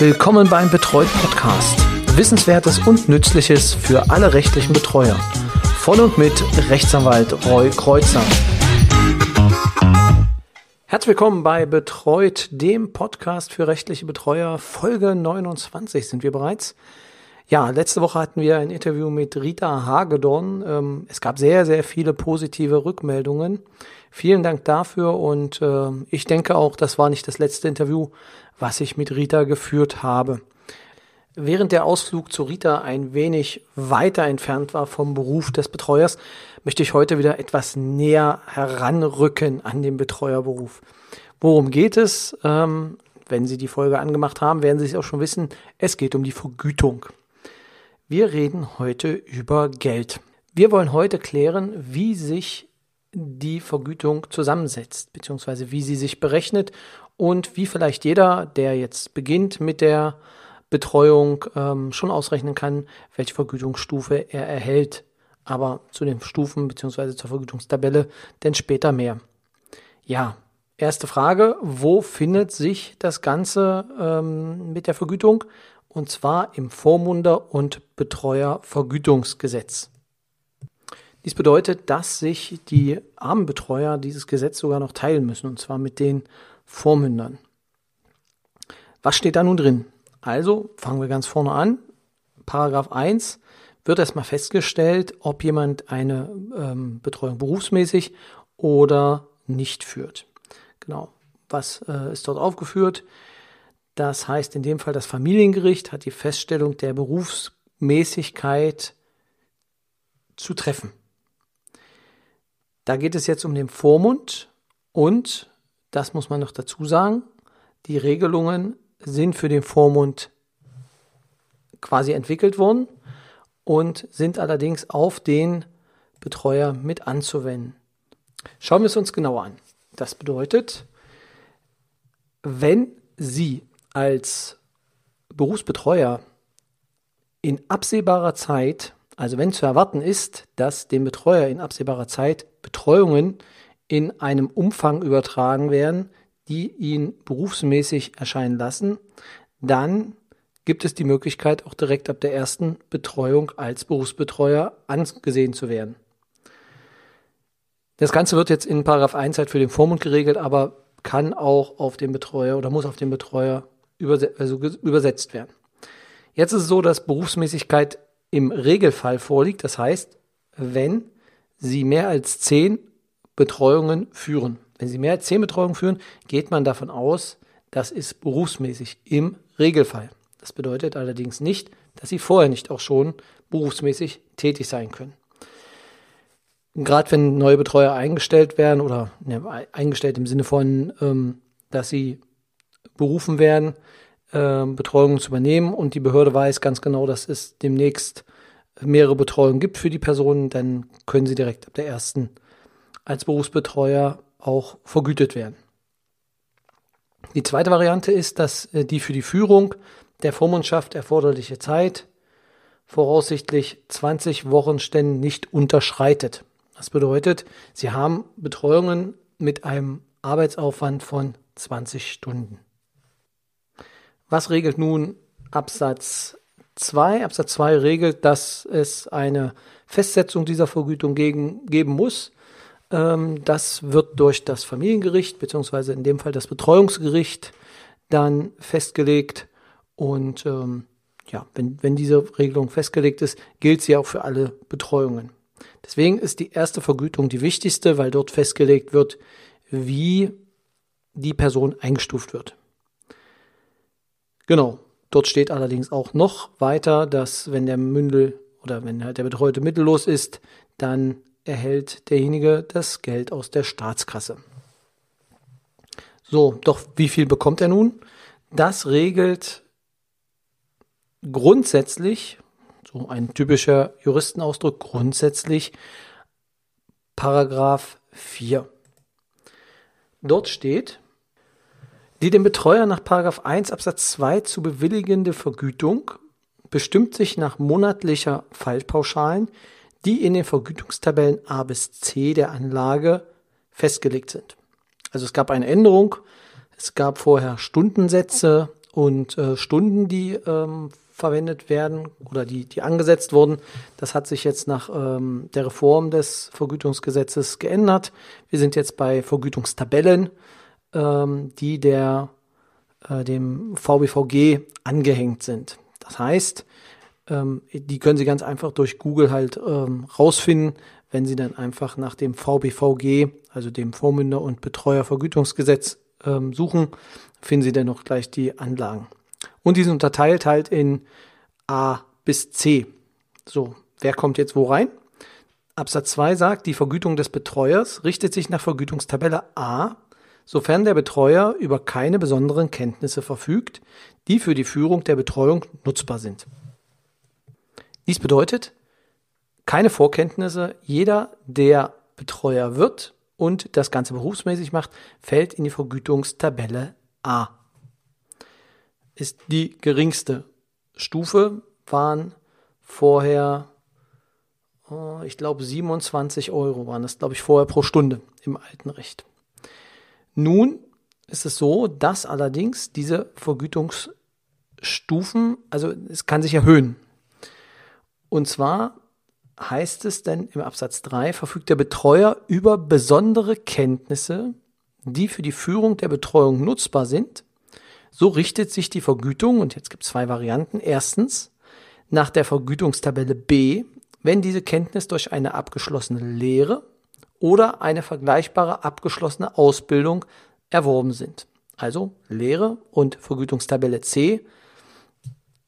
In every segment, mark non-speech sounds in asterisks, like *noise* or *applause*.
Willkommen beim Betreut Podcast. Wissenswertes und Nützliches für alle rechtlichen Betreuer. Von und mit Rechtsanwalt Roy Kreuzer. Herzlich willkommen bei Betreut, dem Podcast für rechtliche Betreuer. Folge 29 sind wir bereits. Ja, letzte Woche hatten wir ein Interview mit Rita Hagedorn. Ähm, es gab sehr, sehr viele positive Rückmeldungen. Vielen Dank dafür und äh, ich denke auch, das war nicht das letzte Interview, was ich mit Rita geführt habe. Während der Ausflug zu Rita ein wenig weiter entfernt war vom Beruf des Betreuers, möchte ich heute wieder etwas näher heranrücken an den Betreuerberuf. Worum geht es? Ähm, wenn Sie die Folge angemacht haben, werden Sie es auch schon wissen. Es geht um die Vergütung. Wir reden heute über Geld. Wir wollen heute klären, wie sich die Vergütung zusammensetzt, beziehungsweise wie sie sich berechnet und wie vielleicht jeder, der jetzt beginnt mit der Betreuung, ähm, schon ausrechnen kann, welche Vergütungsstufe er erhält. Aber zu den Stufen beziehungsweise zur Vergütungstabelle denn später mehr. Ja, erste Frage, wo findet sich das Ganze ähm, mit der Vergütung? und zwar im Vormunder- und Betreuervergütungsgesetz. Dies bedeutet, dass sich die Armenbetreuer dieses Gesetz sogar noch teilen müssen, und zwar mit den Vormündern. Was steht da nun drin? Also fangen wir ganz vorne an. Paragraph 1 wird erstmal festgestellt, ob jemand eine ähm, Betreuung berufsmäßig oder nicht führt. Genau. Was äh, ist dort aufgeführt? Das heißt, in dem Fall das Familiengericht hat die Feststellung der Berufsmäßigkeit zu treffen. Da geht es jetzt um den Vormund und, das muss man noch dazu sagen, die Regelungen sind für den Vormund quasi entwickelt worden und sind allerdings auf den Betreuer mit anzuwenden. Schauen wir es uns genauer an. Das bedeutet, wenn Sie als Berufsbetreuer in absehbarer Zeit, also wenn zu erwarten ist, dass dem Betreuer in absehbarer Zeit Betreuungen in einem Umfang übertragen werden, die ihn berufsmäßig erscheinen lassen, dann gibt es die Möglichkeit, auch direkt ab der ersten Betreuung als Berufsbetreuer angesehen zu werden. Das Ganze wird jetzt in Paragraph 1 halt für den Vormund geregelt, aber kann auch auf den Betreuer oder muss auf den Betreuer überse also übersetzt werden. Jetzt ist es so, dass Berufsmäßigkeit im Regelfall vorliegt. Das heißt, wenn Sie mehr als zehn Betreuungen führen. Wenn Sie mehr als zehn Betreuungen führen, geht man davon aus, das ist berufsmäßig im Regelfall. Das bedeutet allerdings nicht, dass Sie vorher nicht auch schon berufsmäßig tätig sein können. Gerade wenn neue Betreuer eingestellt werden oder ne, eingestellt im Sinne von, ähm, dass sie berufen werden, äh, Betreuung zu übernehmen und die Behörde weiß ganz genau, dass es demnächst mehrere Betreuungen gibt für die Personen, dann können sie direkt ab der ersten als Berufsbetreuer auch vergütet werden. Die zweite Variante ist, dass äh, die für die Führung der Vormundschaft erforderliche Zeit voraussichtlich 20 Wochenständen nicht unterschreitet. Das bedeutet, Sie haben Betreuungen mit einem Arbeitsaufwand von 20 Stunden. Was regelt nun Absatz 2? Absatz 2 regelt, dass es eine Festsetzung dieser Vergütung geben muss. Ähm, das wird durch das Familiengericht, beziehungsweise in dem Fall das Betreuungsgericht, dann festgelegt. Und ähm, ja, wenn, wenn diese Regelung festgelegt ist, gilt sie auch für alle Betreuungen. Deswegen ist die erste Vergütung die wichtigste, weil dort festgelegt wird, wie die Person eingestuft wird. Genau. Dort steht allerdings auch noch weiter, dass wenn der Mündel oder wenn halt der Betreute mittellos ist, dann erhält derjenige das Geld aus der Staatskasse. So, doch wie viel bekommt er nun? Das regelt grundsätzlich, so ein typischer Juristenausdruck, grundsätzlich Paragraph 4. Dort steht, die dem Betreuer nach 1 Absatz 2 zu bewilligende Vergütung bestimmt sich nach monatlicher Fallpauschalen, die in den Vergütungstabellen A bis C der Anlage festgelegt sind. Also es gab eine Änderung, es gab vorher Stundensätze und äh, Stunden, die ähm, verwendet werden oder die, die angesetzt wurden. Das hat sich jetzt nach ähm, der Reform des Vergütungsgesetzes geändert. Wir sind jetzt bei Vergütungstabellen, ähm, die der, äh, dem VBVG angehängt sind. Das heißt, ähm, die können Sie ganz einfach durch Google halt ähm, rausfinden, wenn Sie dann einfach nach dem VBVG, also dem Vormünder- und Betreuervergütungsgesetz, ähm, suchen, finden Sie dann noch gleich die Anlagen. Und die sind unterteilt halt in A bis C. So, wer kommt jetzt wo rein? Absatz 2 sagt, die Vergütung des Betreuers richtet sich nach Vergütungstabelle A, sofern der Betreuer über keine besonderen Kenntnisse verfügt, die für die Führung der Betreuung nutzbar sind. Dies bedeutet, keine Vorkenntnisse, jeder, der Betreuer wird und das Ganze berufsmäßig macht, fällt in die Vergütungstabelle A. Ist die geringste Stufe, waren vorher, oh, ich glaube, 27 Euro waren das, glaube ich, vorher pro Stunde im alten Recht. Nun ist es so, dass allerdings diese Vergütungsstufen, also es kann sich erhöhen. Und zwar heißt es denn im Absatz 3, verfügt der Betreuer über besondere Kenntnisse, die für die Führung der Betreuung nutzbar sind. So richtet sich die Vergütung, und jetzt gibt es zwei Varianten. Erstens, nach der Vergütungstabelle B, wenn diese Kenntnis durch eine abgeschlossene Lehre oder eine vergleichbare abgeschlossene Ausbildung erworben sind. Also Lehre und Vergütungstabelle C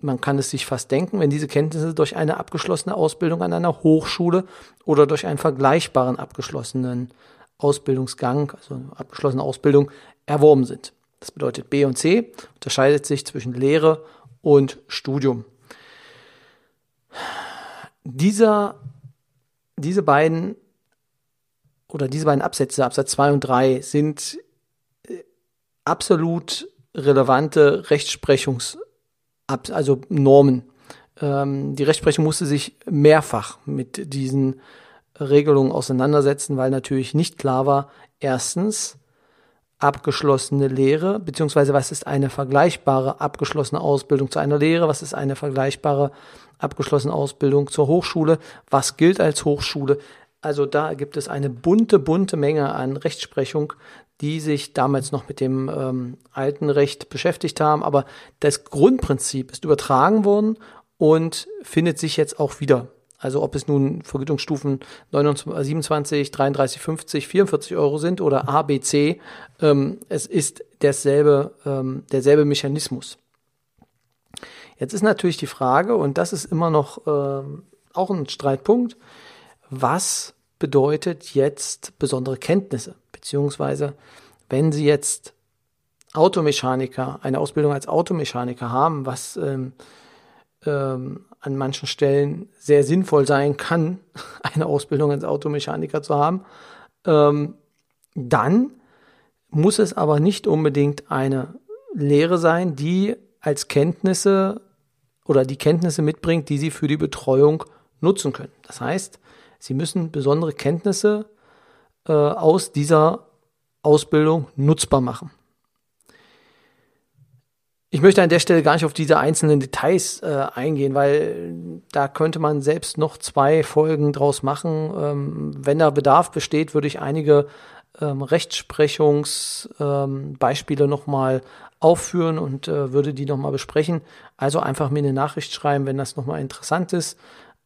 man kann es sich fast denken, wenn diese Kenntnisse durch eine abgeschlossene Ausbildung an einer Hochschule oder durch einen vergleichbaren abgeschlossenen Ausbildungsgang, also abgeschlossene Ausbildung, erworben sind. Das bedeutet B und C unterscheidet sich zwischen Lehre und Studium. Dieser, diese beiden oder diese beiden Absätze, Absatz 2 und 3, sind äh, absolut relevante Rechtsprechungs- also Normen. Ähm, die Rechtsprechung musste sich mehrfach mit diesen Regelungen auseinandersetzen, weil natürlich nicht klar war, erstens, abgeschlossene Lehre, beziehungsweise was ist eine vergleichbare abgeschlossene Ausbildung zu einer Lehre, was ist eine vergleichbare abgeschlossene Ausbildung zur Hochschule, was gilt als Hochschule. Also da gibt es eine bunte, bunte Menge an Rechtsprechung, die sich damals noch mit dem ähm, alten Recht beschäftigt haben. Aber das Grundprinzip ist übertragen worden und findet sich jetzt auch wieder. Also ob es nun Vergütungsstufen 29, 27, 33, 50, 44 Euro sind oder A, B, C, ähm, es ist derselbe, ähm, derselbe Mechanismus. Jetzt ist natürlich die Frage, und das ist immer noch ähm, auch ein Streitpunkt, was bedeutet jetzt besondere Kenntnisse? Beziehungsweise, wenn Sie jetzt Automechaniker, eine Ausbildung als Automechaniker haben, was ähm, ähm, an manchen Stellen sehr sinnvoll sein kann, *laughs* eine Ausbildung als Automechaniker zu haben, ähm, dann muss es aber nicht unbedingt eine Lehre sein, die als Kenntnisse oder die Kenntnisse mitbringt, die Sie für die Betreuung nutzen können. Das heißt, Sie müssen besondere Kenntnisse äh, aus dieser Ausbildung nutzbar machen. Ich möchte an der Stelle gar nicht auf diese einzelnen Details äh, eingehen, weil da könnte man selbst noch zwei Folgen draus machen. Ähm, wenn da Bedarf besteht, würde ich einige ähm, Rechtsprechungsbeispiele ähm, nochmal aufführen und äh, würde die nochmal besprechen. Also einfach mir eine Nachricht schreiben, wenn das nochmal interessant ist.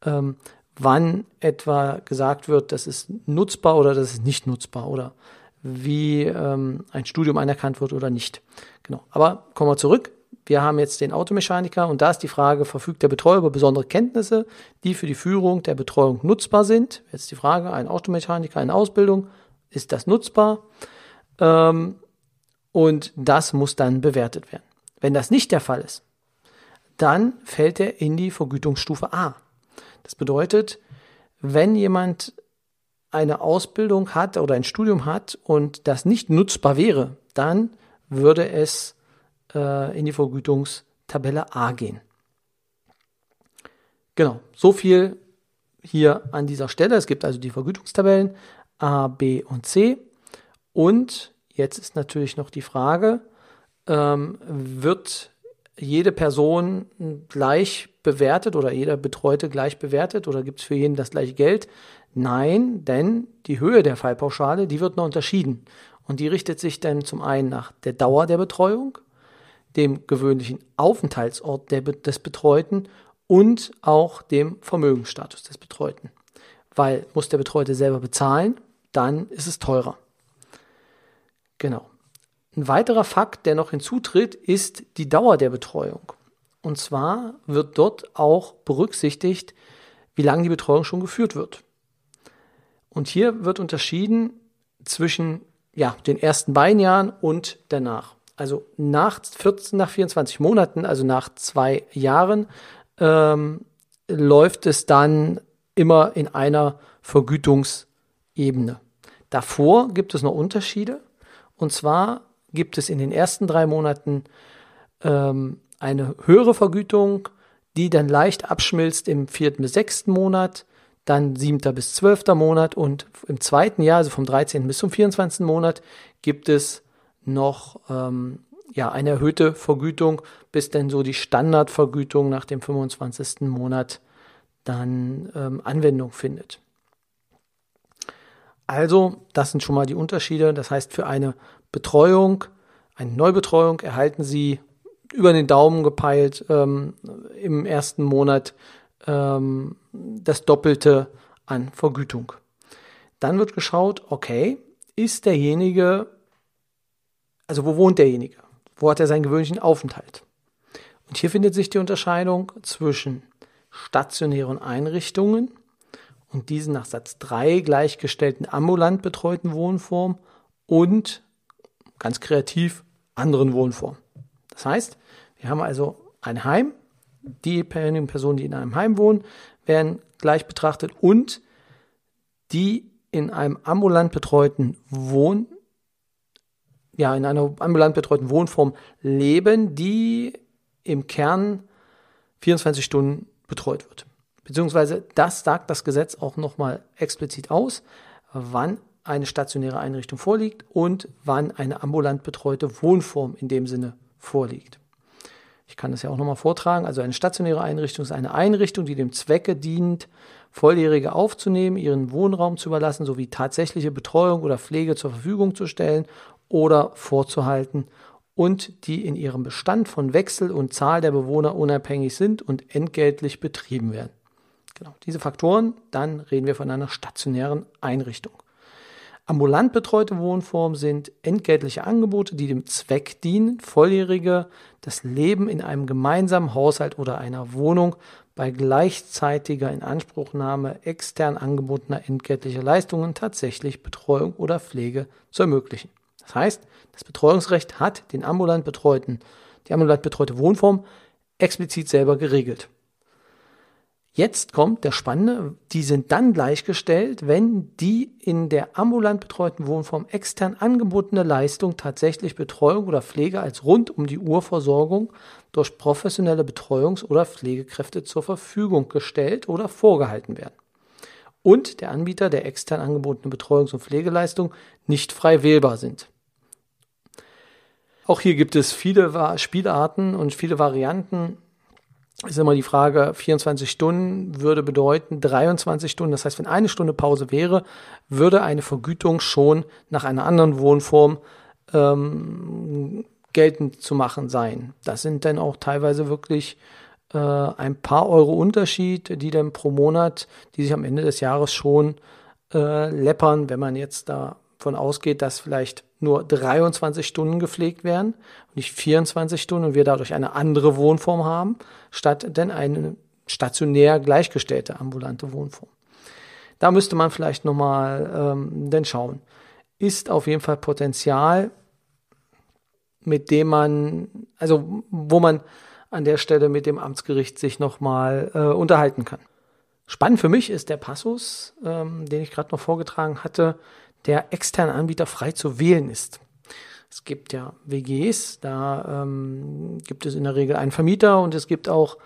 Ähm, wann etwa gesagt wird, das ist nutzbar oder das ist nicht nutzbar oder wie ähm, ein Studium anerkannt wird oder nicht. Genau. Aber kommen wir zurück. Wir haben jetzt den Automechaniker und da ist die Frage, verfügt der Betreuer über besondere Kenntnisse, die für die Führung der Betreuung nutzbar sind? Jetzt die Frage, ein Automechaniker, eine Ausbildung, ist das nutzbar? Ähm, und das muss dann bewertet werden. Wenn das nicht der Fall ist, dann fällt er in die Vergütungsstufe A. Das bedeutet, wenn jemand eine Ausbildung hat oder ein Studium hat und das nicht nutzbar wäre, dann würde es äh, in die Vergütungstabelle A gehen. Genau, so viel hier an dieser Stelle. Es gibt also die Vergütungstabellen A, B und C. Und jetzt ist natürlich noch die Frage, ähm, wird jede Person gleich bewertet oder jeder Betreute gleich bewertet oder gibt es für jeden das gleiche Geld? Nein, denn die Höhe der Fallpauschale, die wird noch unterschieden. Und die richtet sich dann zum einen nach der Dauer der Betreuung, dem gewöhnlichen Aufenthaltsort der, des Betreuten und auch dem Vermögensstatus des Betreuten. Weil muss der Betreute selber bezahlen, dann ist es teurer. Genau. Ein weiterer Fakt, der noch hinzutritt, ist die Dauer der Betreuung. Und zwar wird dort auch berücksichtigt, wie lange die Betreuung schon geführt wird. Und hier wird unterschieden zwischen ja, den ersten beiden Jahren und danach. Also nach 14, nach 24 Monaten, also nach zwei Jahren, ähm, läuft es dann immer in einer Vergütungsebene. Davor gibt es noch Unterschiede. Und zwar gibt es in den ersten drei Monaten ähm, eine höhere Vergütung, die dann leicht abschmilzt im vierten bis sechsten Monat, dann siebter bis zwölfter Monat und im zweiten Jahr, also vom 13. bis zum 24. Monat, gibt es noch ähm, ja, eine erhöhte Vergütung, bis dann so die Standardvergütung nach dem 25. Monat dann ähm, Anwendung findet. Also, das sind schon mal die Unterschiede. Das heißt, für eine Betreuung, eine Neubetreuung erhalten Sie über den Daumen gepeilt ähm, im ersten Monat ähm, das Doppelte an Vergütung. Dann wird geschaut, okay, ist derjenige, also wo wohnt derjenige? Wo hat er seinen gewöhnlichen Aufenthalt? Und hier findet sich die Unterscheidung zwischen stationären Einrichtungen und diesen nach Satz 3 gleichgestellten ambulant betreuten Wohnformen und ganz kreativ anderen Wohnformen. Das heißt, wir haben also ein Heim, die Personen, die in einem Heim wohnen, werden gleich betrachtet und die in einem ambulant betreuten Wohn, ja, in einer ambulant betreuten Wohnform leben, die im Kern 24 Stunden betreut wird. Beziehungsweise das sagt das Gesetz auch nochmal explizit aus, wann eine stationäre Einrichtung vorliegt und wann eine ambulant betreute Wohnform in dem Sinne vorliegt. Ich kann das ja auch nochmal vortragen. Also eine stationäre Einrichtung ist eine Einrichtung, die dem Zwecke dient, Volljährige aufzunehmen, ihren Wohnraum zu überlassen, sowie tatsächliche Betreuung oder Pflege zur Verfügung zu stellen oder vorzuhalten und die in ihrem Bestand von Wechsel und Zahl der Bewohner unabhängig sind und entgeltlich betrieben werden. Genau, diese Faktoren, dann reden wir von einer stationären Einrichtung. Ambulant betreute Wohnformen sind entgeltliche Angebote, die dem Zweck dienen, Volljährige das Leben in einem gemeinsamen Haushalt oder einer Wohnung bei gleichzeitiger Inanspruchnahme extern angebotener entgeltlicher Leistungen tatsächlich Betreuung oder Pflege zu ermöglichen. Das heißt, das Betreuungsrecht hat den ambulant betreuten, die ambulant betreute Wohnform explizit selber geregelt. Jetzt kommt der Spannende, die sind dann gleichgestellt, wenn die in der ambulant betreuten Wohnform extern angebotene Leistung tatsächlich Betreuung oder Pflege als rund um die Uhr Versorgung durch professionelle Betreuungs- oder Pflegekräfte zur Verfügung gestellt oder vorgehalten werden. Und der Anbieter der extern angebotenen Betreuungs- und Pflegeleistung nicht frei wählbar sind. Auch hier gibt es viele Spielarten und viele Varianten ist immer die Frage, 24 Stunden würde bedeuten 23 Stunden. Das heißt, wenn eine Stunde Pause wäre, würde eine Vergütung schon nach einer anderen Wohnform ähm, geltend zu machen sein. Das sind dann auch teilweise wirklich äh, ein paar Euro Unterschied, die dann pro Monat, die sich am Ende des Jahres schon äh, läppern, wenn man jetzt davon ausgeht, dass vielleicht nur 23 Stunden gepflegt werden und nicht 24 Stunden und wir dadurch eine andere Wohnform haben, statt denn eine stationär gleichgestellte ambulante Wohnform. Da müsste man vielleicht nochmal ähm, denn schauen. Ist auf jeden Fall Potenzial, mit dem man, also wo man an der Stelle mit dem Amtsgericht sich nochmal äh, unterhalten kann. Spannend für mich ist der Passus, ähm, den ich gerade noch vorgetragen hatte, der externe Anbieter frei zu wählen ist. Es gibt ja WGs, da ähm, gibt es in der Regel einen Vermieter und es gibt auch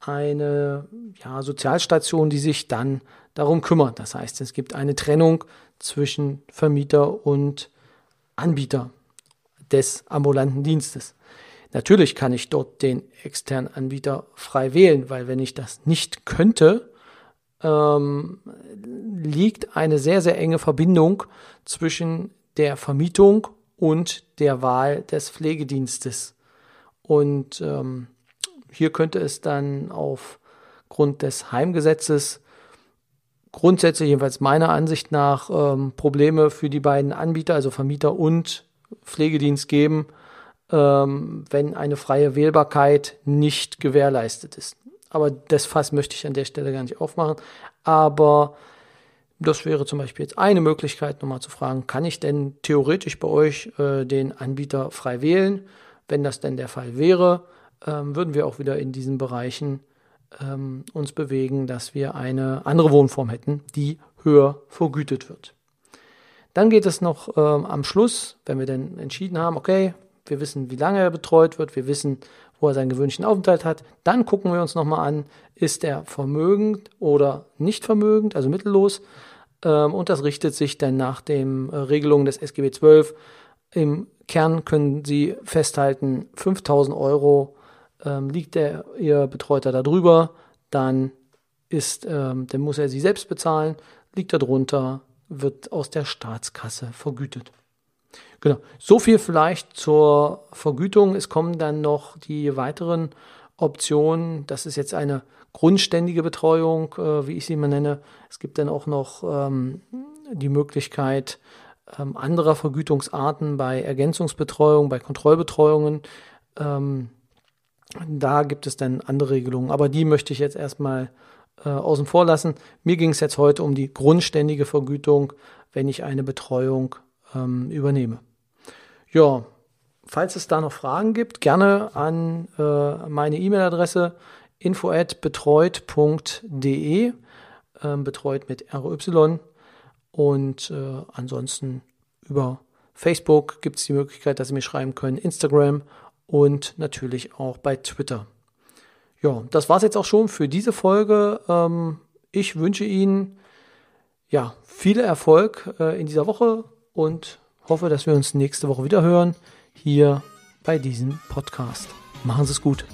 eine ja, Sozialstation, die sich dann darum kümmert. Das heißt, es gibt eine Trennung zwischen Vermieter und Anbieter des ambulanten Dienstes. Natürlich kann ich dort den externen Anbieter frei wählen, weil wenn ich das nicht könnte, ähm, liegt eine sehr, sehr enge Verbindung zwischen der Vermietung und der Wahl des Pflegedienstes. Und ähm, hier könnte es dann aufgrund des Heimgesetzes grundsätzlich, jedenfalls meiner Ansicht nach, ähm, Probleme für die beiden Anbieter, also Vermieter und Pflegedienst geben, ähm, wenn eine freie Wählbarkeit nicht gewährleistet ist. Aber das Fass möchte ich an der Stelle gar nicht aufmachen. Aber das wäre zum Beispiel jetzt eine Möglichkeit, nochmal zu fragen, kann ich denn theoretisch bei euch äh, den Anbieter frei wählen? Wenn das denn der Fall wäre, ähm, würden wir auch wieder in diesen Bereichen ähm, uns bewegen, dass wir eine andere Wohnform hätten, die höher vergütet wird. Dann geht es noch ähm, am Schluss, wenn wir dann entschieden haben, okay, wir wissen, wie lange er betreut wird, wir wissen, wo er seinen gewünschten Aufenthalt hat. Dann gucken wir uns nochmal an, ist er vermögend oder nicht vermögend, also mittellos. Ähm, und das richtet sich dann nach den Regelungen des SGB 12. Im Kern können Sie festhalten, 5000 Euro ähm, liegt der, Ihr Betreuter da drüber, dann ist, ähm, dann muss er sie selbst bezahlen. Liegt er drunter, wird aus der Staatskasse vergütet. Genau. So viel vielleicht zur Vergütung. Es kommen dann noch die weiteren Optionen. Das ist jetzt eine grundständige Betreuung, äh, wie ich sie mal nenne. Es gibt dann auch noch ähm, die Möglichkeit ähm, anderer Vergütungsarten bei Ergänzungsbetreuung, bei Kontrollbetreuungen. Ähm, da gibt es dann andere Regelungen, aber die möchte ich jetzt erstmal äh, außen vor lassen. Mir ging es jetzt heute um die grundständige Vergütung, wenn ich eine Betreuung ähm, übernehme. Ja, falls es da noch Fragen gibt, gerne an äh, meine E-Mail-Adresse info@betreut.de, äh, betreut mit RY. Und äh, ansonsten über Facebook gibt es die Möglichkeit, dass Sie mir schreiben können, Instagram und natürlich auch bei Twitter. Ja, das war es jetzt auch schon für diese Folge. Ähm, ich wünsche Ihnen ja viel Erfolg äh, in dieser Woche und hoffe, dass wir uns nächste Woche wieder hören hier bei diesem Podcast. Machen Sie es gut.